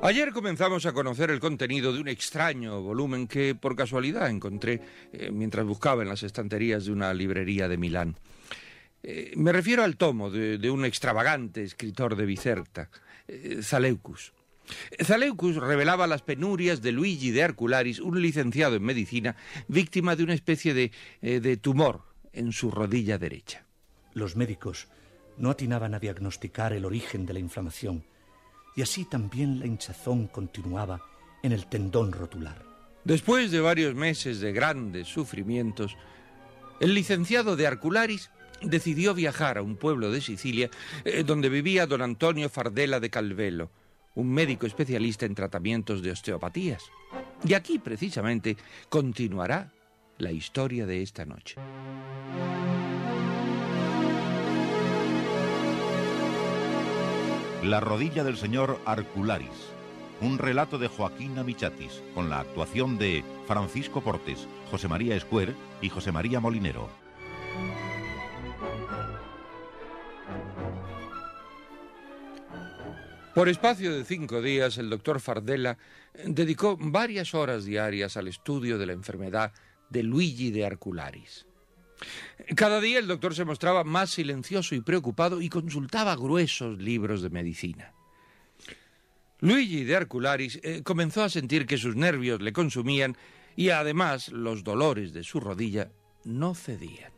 Ayer comenzamos a conocer el contenido de un extraño volumen que por casualidad encontré eh, mientras buscaba en las estanterías de una librería de Milán. Eh, me refiero al tomo de, un extravagante escritor de Bicerta, eh, Zaleucus. Zaleucus revelaba las penurias de Luigi de Arcularis, un licenciado en medicina, víctima de una especie de, de tumor en su rodilla derecha. Los médicos no atinaban a diagnosticar el origen de la inflamación y así también la hinchazón continuaba en el tendón rotular. Después de varios meses de grandes sufrimientos, el licenciado de Arcularis decidió viajar a un pueblo de Sicilia eh, donde vivía don Antonio Fardela de Calvelo, un médico especialista en tratamientos de osteopatías. Y aquí precisamente continuará la historia de esta noche. La rodilla del señor Arcularis. Un relato de Joaquín Amichatis, con la actuación de Francisco Portes, José María Escuer y José María Molinero. Por espacio de cinco días, el doctor Fardela dedicó varias horas diarias al estudio de la enfermedad de Luigi de Arcularis. Cada día el doctor se mostraba más silencioso y preocupado y consultaba gruesos libros de medicina. Luigi de Arcularis eh, comenzó a sentir que sus nervios le consumían y además los dolores de su rodilla no cedían.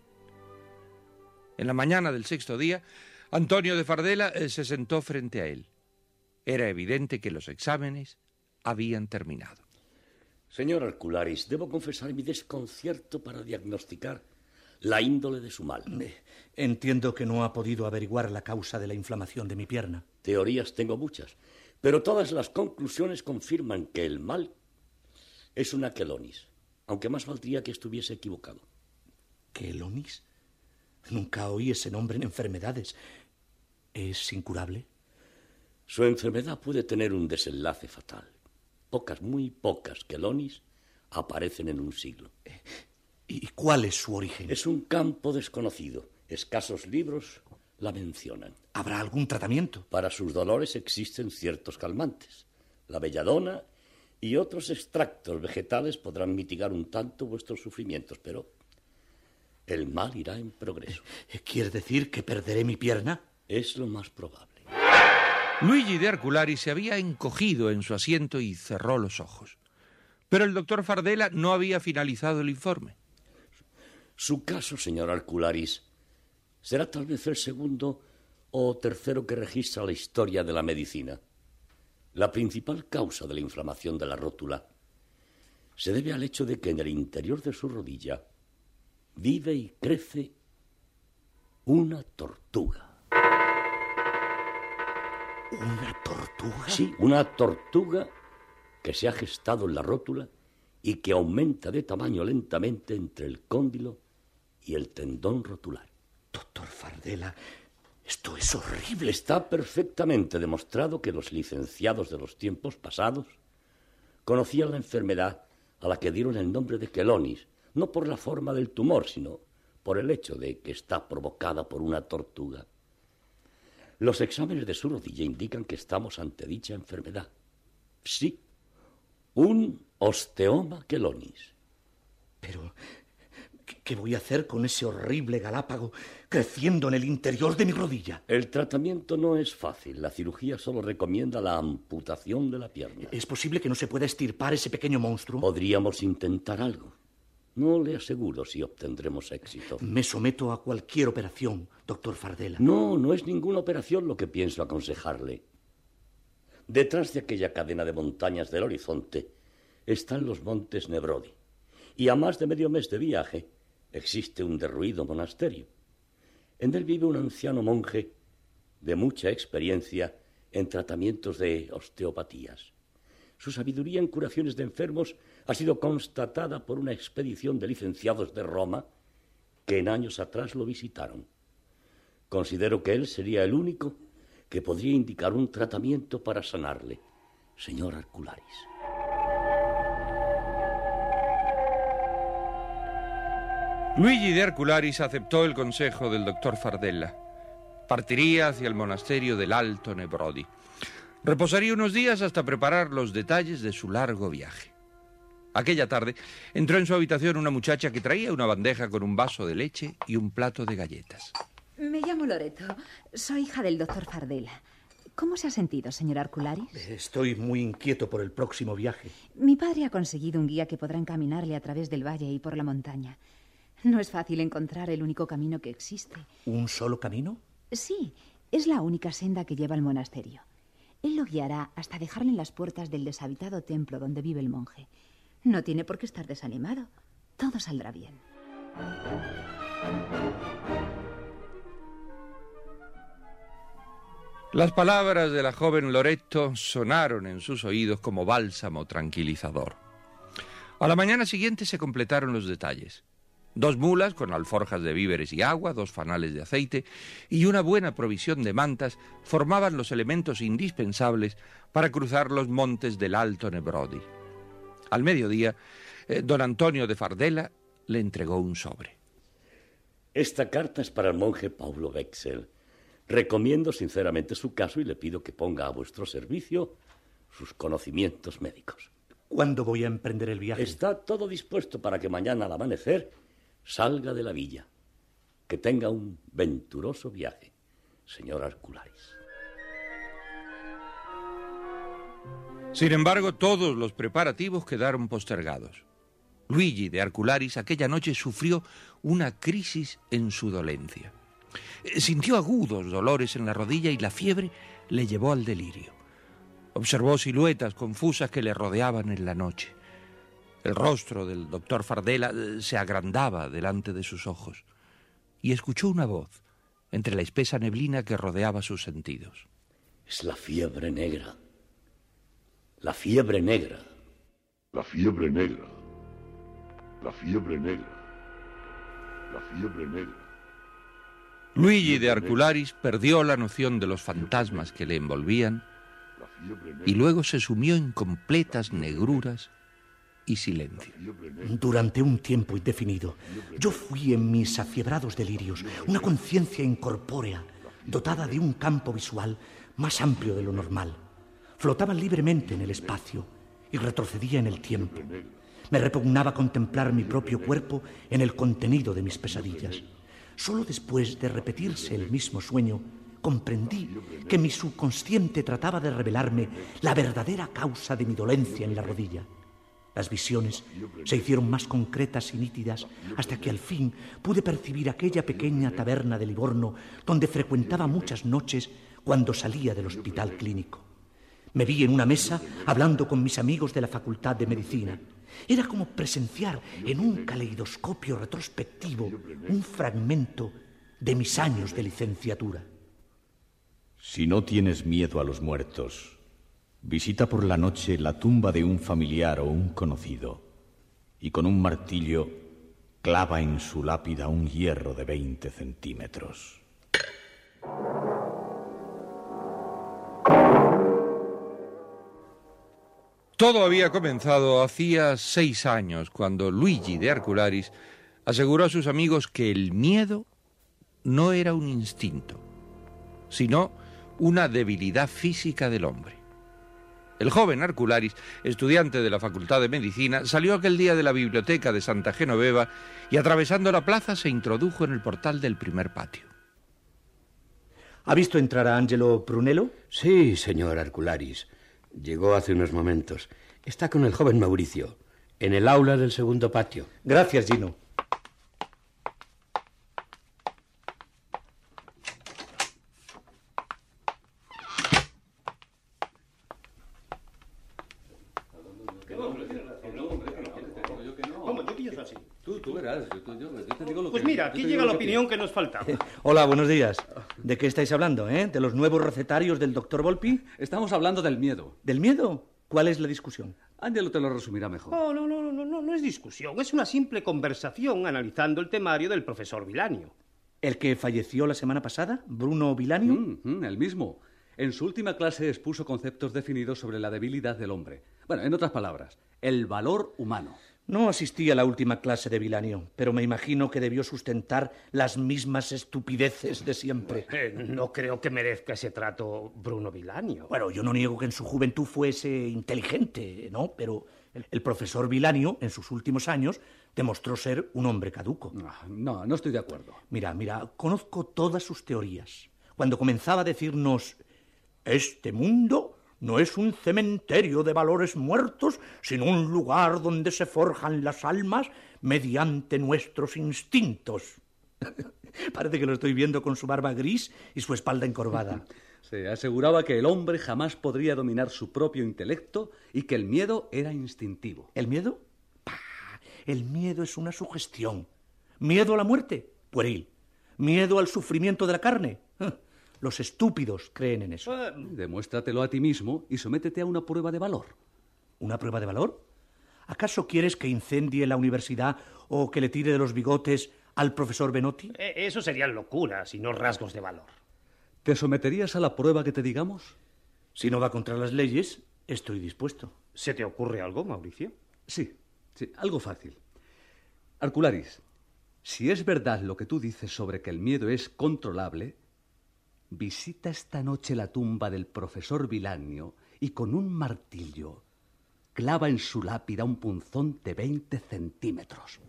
En la mañana del sexto día, Antonio de Fardela eh, se sentó frente a él. Era evidente que los exámenes habían terminado. Señor Arcularis, debo confesar mi desconcierto para diagnosticar la índole de su mal. Entiendo que no ha podido averiguar la causa de la inflamación de mi pierna. Teorías tengo muchas, pero todas las conclusiones confirman que el mal es una quelonis, aunque más valdría que estuviese equivocado. ¿Quelonis? Nunca oí ese nombre en enfermedades. ¿Es incurable? Su enfermedad puede tener un desenlace fatal. Pocas, muy pocas quelonis aparecen en un siglo. ¿Y cuál es su origen? Es un campo desconocido. Escasos libros la mencionan. ¿Habrá algún tratamiento? Para sus dolores existen ciertos calmantes. La belladona y otros extractos vegetales podrán mitigar un tanto vuestros sufrimientos, pero el mal irá en progreso. ¿Quiere decir que perderé mi pierna? Es lo más probable. Luigi de Arculari se había encogido en su asiento y cerró los ojos. Pero el doctor Fardela no había finalizado el informe. Su caso, señor Arcularis, será tal vez el segundo o tercero que registra la historia de la medicina. La principal causa de la inflamación de la rótula se debe al hecho de que en el interior de su rodilla vive y crece una tortuga. ¿Una tortuga? Sí, una tortuga que se ha gestado en la rótula y que aumenta de tamaño lentamente entre el cóndilo y el tendón rotular. Doctor Fardela, esto es horrible. Está perfectamente demostrado que los licenciados de los tiempos pasados conocían la enfermedad a la que dieron el nombre de quelonis, no por la forma del tumor, sino por el hecho de que está provocada por una tortuga. Los exámenes de su rodilla indican que estamos ante dicha enfermedad. Sí, un osteoma quelonis. Pero, ¿qué voy a hacer con ese horrible galápago creciendo en el interior de mi rodilla? El tratamiento no es fácil. La cirugía solo recomienda la amputación de la pierna. ¿Es posible que no se pueda estirpar ese pequeño monstruo? Podríamos intentar algo. No le aseguro si obtendremos éxito. Me someto a cualquier operación, doctor Fardela. No, no es ninguna operación lo que pienso aconsejarle. Detrás de aquella cadena de montañas del horizonte están los montes Nebrodi. Y a más de medio mes de viaje existe un derruido monasterio. En él vive un anciano monje de mucha experiencia en tratamientos de osteopatías. Su sabiduría en curaciones de enfermos ha sido constatada por una expedición de licenciados de Roma que en años atrás lo visitaron. Considero que él sería el único que podría indicar un tratamiento para sanarle, señor Arcularis. Luigi de Arcularis aceptó el consejo del doctor Fardella. Partiría hacia el monasterio del Alto Nebrodi. Reposaría unos días hasta preparar los detalles de su largo viaje. Aquella tarde entró en su habitación una muchacha que traía una bandeja con un vaso de leche y un plato de galletas. Me llamo Loreto. Soy hija del doctor Fardela. ¿Cómo se ha sentido, señor Arcularis? Estoy muy inquieto por el próximo viaje. Mi padre ha conseguido un guía que podrá encaminarle a través del valle y por la montaña. No es fácil encontrar el único camino que existe. ¿Un solo camino? Sí, es la única senda que lleva al monasterio. Él lo guiará hasta dejarle en las puertas del deshabitado templo donde vive el monje. No tiene por qué estar desanimado. Todo saldrá bien. Las palabras de la joven Loreto sonaron en sus oídos como bálsamo tranquilizador. A la mañana siguiente se completaron los detalles. Dos mulas con alforjas de víveres y agua, dos fanales de aceite y una buena provisión de mantas formaban los elementos indispensables para cruzar los montes del Alto Nebrodi. Al mediodía, eh, don Antonio de Fardela le entregó un sobre. Esta carta es para el monje Paulo Wexel. Recomiendo sinceramente su caso y le pido que ponga a vuestro servicio sus conocimientos médicos. ¿Cuándo voy a emprender el viaje? Está todo dispuesto para que mañana al amanecer salga de la villa. Que tenga un venturoso viaje, señor Arcularis. Sin embargo, todos los preparativos quedaron postergados. Luigi de Arcularis aquella noche sufrió una crisis en su dolencia. Sintió agudos dolores en la rodilla y la fiebre le llevó al delirio. Observó siluetas confusas que le rodeaban en la noche. El rostro del doctor Fardela eh, se agrandaba delante de sus ojos y escuchó una voz entre la espesa neblina que rodeaba sus sentidos. Es la fiebre negra. La fiebre negra. La fiebre negra. La fiebre negra. La fiebre negra. Luigi de Arcularis perdió la noción de los fantasmas que le envolvían y luego se sumió en completas negruras y silencio. Durante un tiempo indefinido, yo fui en mis afiebrados delirios una conciencia incorpórea, dotada de un campo visual más amplio de lo normal. Flotaba libremente en el espacio y retrocedía en el tiempo. Me repugnaba contemplar mi propio cuerpo en el contenido de mis pesadillas. Solo después de repetirse el mismo sueño, comprendí que mi subconsciente trataba de revelarme la verdadera causa de mi dolencia en la rodilla. Las visiones se hicieron más concretas y nítidas hasta que al fin pude percibir aquella pequeña taberna de Livorno donde frecuentaba muchas noches cuando salía del hospital clínico. Me vi en una mesa hablando con mis amigos de la Facultad de Medicina. Era como presenciar en un caleidoscopio retrospectivo un fragmento de mis años de licenciatura. Si no tienes miedo a los muertos, visita por la noche la tumba de un familiar o un conocido y con un martillo clava en su lápida un hierro de 20 centímetros. Todo había comenzado hacía seis años, cuando Luigi de Arcularis aseguró a sus amigos que el miedo no era un instinto, sino una debilidad física del hombre. El joven Arcularis, estudiante de la Facultad de Medicina, salió aquel día de la biblioteca de Santa Genoveva y atravesando la plaza se introdujo en el portal del primer patio. ¿Ha visto entrar a Angelo Prunello? Sí, señor Arcularis. Llegó hace unos momentos. Está con el joven Mauricio, en el aula del segundo patio. Gracias, Gino. Pues mira, aquí llega la opinión que nos falta. Hola, buenos días. ¿De qué estáis hablando, eh? ¿De los nuevos recetarios del doctor Volpi? Estamos hablando del miedo. ¿Del miedo? ¿Cuál es la discusión? Ángelo te lo resumirá mejor. No, no, no, no, no, no es discusión. Es una simple conversación analizando el temario del profesor Vilanio. ¿El que falleció la semana pasada? ¿Bruno Vilanio? Mm, mm, el mismo. En su última clase expuso conceptos definidos sobre la debilidad del hombre. Bueno, en otras palabras, el valor humano. No asistí a la última clase de Vilanio, pero me imagino que debió sustentar las mismas estupideces de siempre. Eh, no creo que merezca ese trato Bruno Vilanio. Bueno, yo no niego que en su juventud fuese inteligente, ¿no? Pero el, el profesor Vilanio, en sus últimos años, demostró ser un hombre caduco. Ah, No, no estoy de acuerdo. Mira, mira, conozco todas sus teorías. Cuando comenzaba a decirnos, este mundo no es un cementerio de valores muertos, sino un lugar donde se forjan las almas mediante nuestros instintos. Parece que lo estoy viendo con su barba gris y su espalda encorvada. Se aseguraba que el hombre jamás podría dominar su propio intelecto y que el miedo era instintivo. ¿El miedo? Pah, el miedo es una sugestión. ¿Miedo a la muerte? Pueril. ¿Miedo al sufrimiento de la carne? Ah, Los estúpidos creen en eso. Demuéstratelo a ti mismo y sométete a una prueba de valor. ¿Una prueba de valor? ¿Acaso quieres que incendie la universidad o que le tire de los bigotes al profesor Benotti? Eh, Eso serían locuras y no rasgos de valor. ¿Te someterías a la prueba que te digamos? Si no va contra las leyes, estoy dispuesto. ¿Se te ocurre algo, Mauricio? Sí, sí, algo fácil. Arcularis, si es verdad lo que tú dices sobre que el miedo es controlable, visita esta noche la tumba del profesor Vilanio y con un martillo clava en su lápida un punzón de 20 centímetros.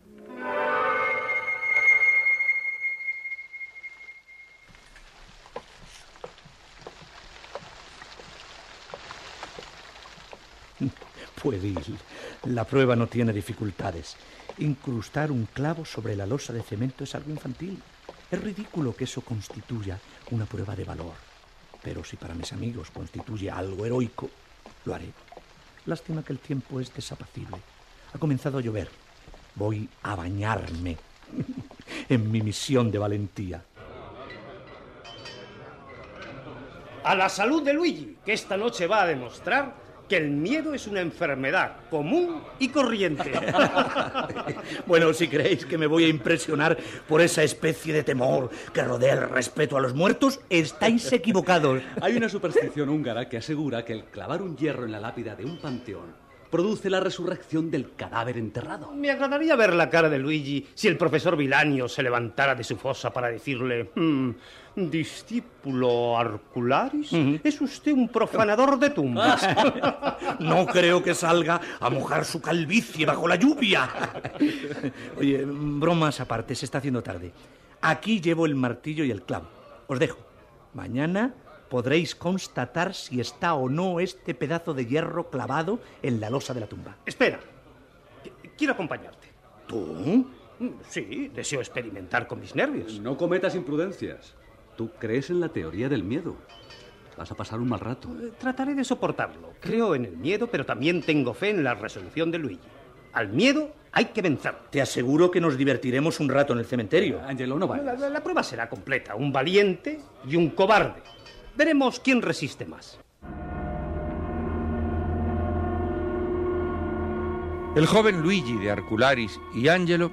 Pueril. La prueba no tiene dificultades. Incrustar un clavo sobre la losa de cemento es algo infantil. Es ridículo que eso constituya una prueba de valor. Pero si para mis amigos constituye algo heroico, lo haré. Lástima que el tiempo es desapacible. Ha comenzado a llover. Voy a bañarme en mi misión de valentía. A la salud de Luigi, que esta noche va a demostrar que el miedo es una enfermedad común y corriente. Bueno, si creéis que me voy a impresionar por esa especie de temor que rodea el respeto a los muertos, estáis equivocados. Hay una superstición húngara que asegura que el clavar un hierro en la lápida de un panteón produce la resurrección del cadáver enterrado. Me agradaría ver la cara de Luigi si el profesor Vilanio se levantara de su fosa para decirle, "Hmm, discípulo Arcularis, es usted un profanador de tumbas. No creo que salga a mojar su calvicie bajo la lluvia. Oye, bromas aparte, se está haciendo tarde. Aquí llevo el martillo y el clavo. Os dejo. Mañana podréis constatar si está o no este pedazo de hierro clavado en la losa de la tumba. Espera, Qu- quiero acompañarte. ¿Tú? Sí, deseo experimentar con mis nervios. No cometas imprudencias. Tú crees en la teoría del miedo. Vas a pasar un mal rato. Eh, Trataré de soportarlo. Creo en el miedo, pero también tengo fe en la resolución de Luigi. Al miedo hay que vencer. Te aseguro que nos divertiremos un rato en el cementerio. Angelo, no La, vayas. la- la prueba será completa. Un valiente y un cobarde. Veremos quién resiste más. El joven Luigi de Arcularis y Angelo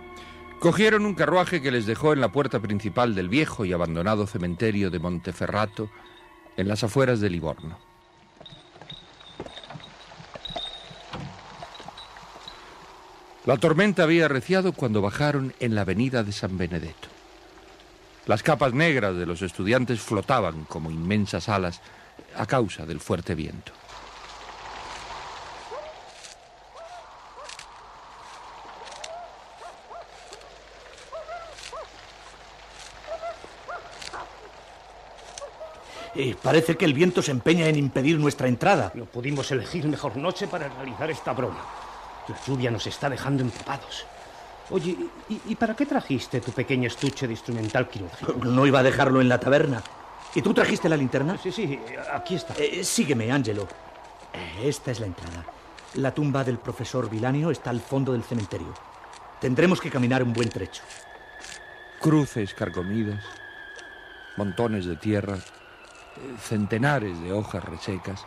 cogieron un carruaje que les dejó en la puerta principal del viejo y abandonado cementerio de Monteferrato, en las afueras de Livorno. La tormenta había arreciado cuando bajaron en la avenida de San Benedetto. Las capas negras de los estudiantes flotaban como inmensas alas a causa del fuerte viento. Eh, parece que el viento se empeña en impedir nuestra entrada. No pudimos elegir mejor noche para realizar esta broma. La lluvia nos está dejando empapados. Oye, ¿y, para qué trajiste tu pequeño estuche de instrumental quirúrgico? No iba a dejarlo en la taberna. ¿Y tú trajiste la linterna? Sí, sí, aquí está. Eh, sígueme, Ángelo. Eh, esta es la entrada. La tumba del profesor Vilanio está al fondo del cementerio. Tendremos que caminar un buen trecho. Cruces carcomidas, montones de tierra, centenares de hojas resecas,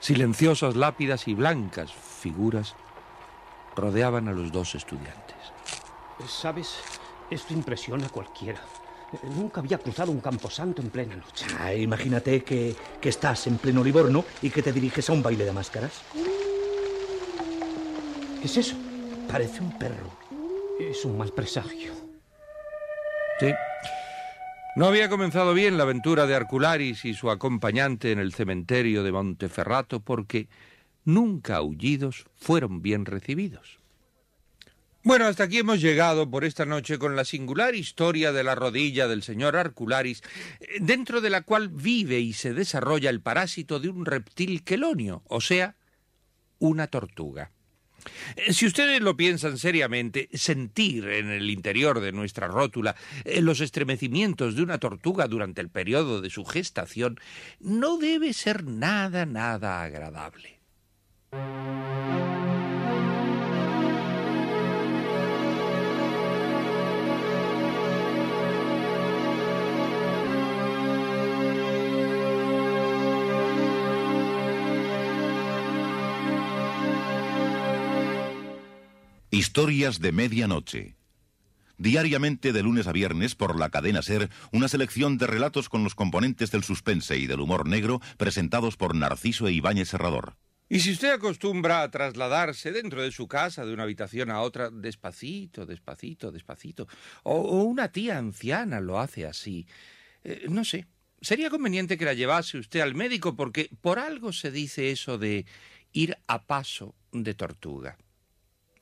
silenciosas lápidas y blancas figuras rodeaban a los dos estudiantes. ¿Sabes? Esto impresiona a cualquiera. Nunca había cruzado un camposanto en plena noche. Ah, imagínate que, que estás en pleno Livorno y que te diriges a un baile de máscaras. ¿Qué es eso? Parece un perro. Es un mal presagio. Sí. No había comenzado bien la aventura de Arcularis y su acompañante en el cementerio de Monteferrato porque nunca aullidos fueron bien recibidos. Bueno, hasta aquí hemos llegado por esta noche con la singular historia de la rodilla del señor Arcularis, dentro de la cual vive y se desarrolla el parásito de un reptil quelonio, o sea, una tortuga. Eh, si ustedes lo piensan seriamente, sentir en el interior de nuestra rótula eh, los estremecimientos de una tortuga durante el periodo de su gestación no debe ser nada, nada agradable. Historias de Medianoche. Diariamente de lunes a viernes por la cadena Ser, una selección de relatos con los componentes del suspense y del humor negro presentados por Narciso e Ibáñez Serrador. Y si usted acostumbra a trasladarse dentro de su casa de una habitación a otra despacito, despacito, despacito, o, una tía anciana lo hace así, eh, no sé, sería conveniente que la llevase usted al médico porque por algo se dice eso de ir a paso de tortuga.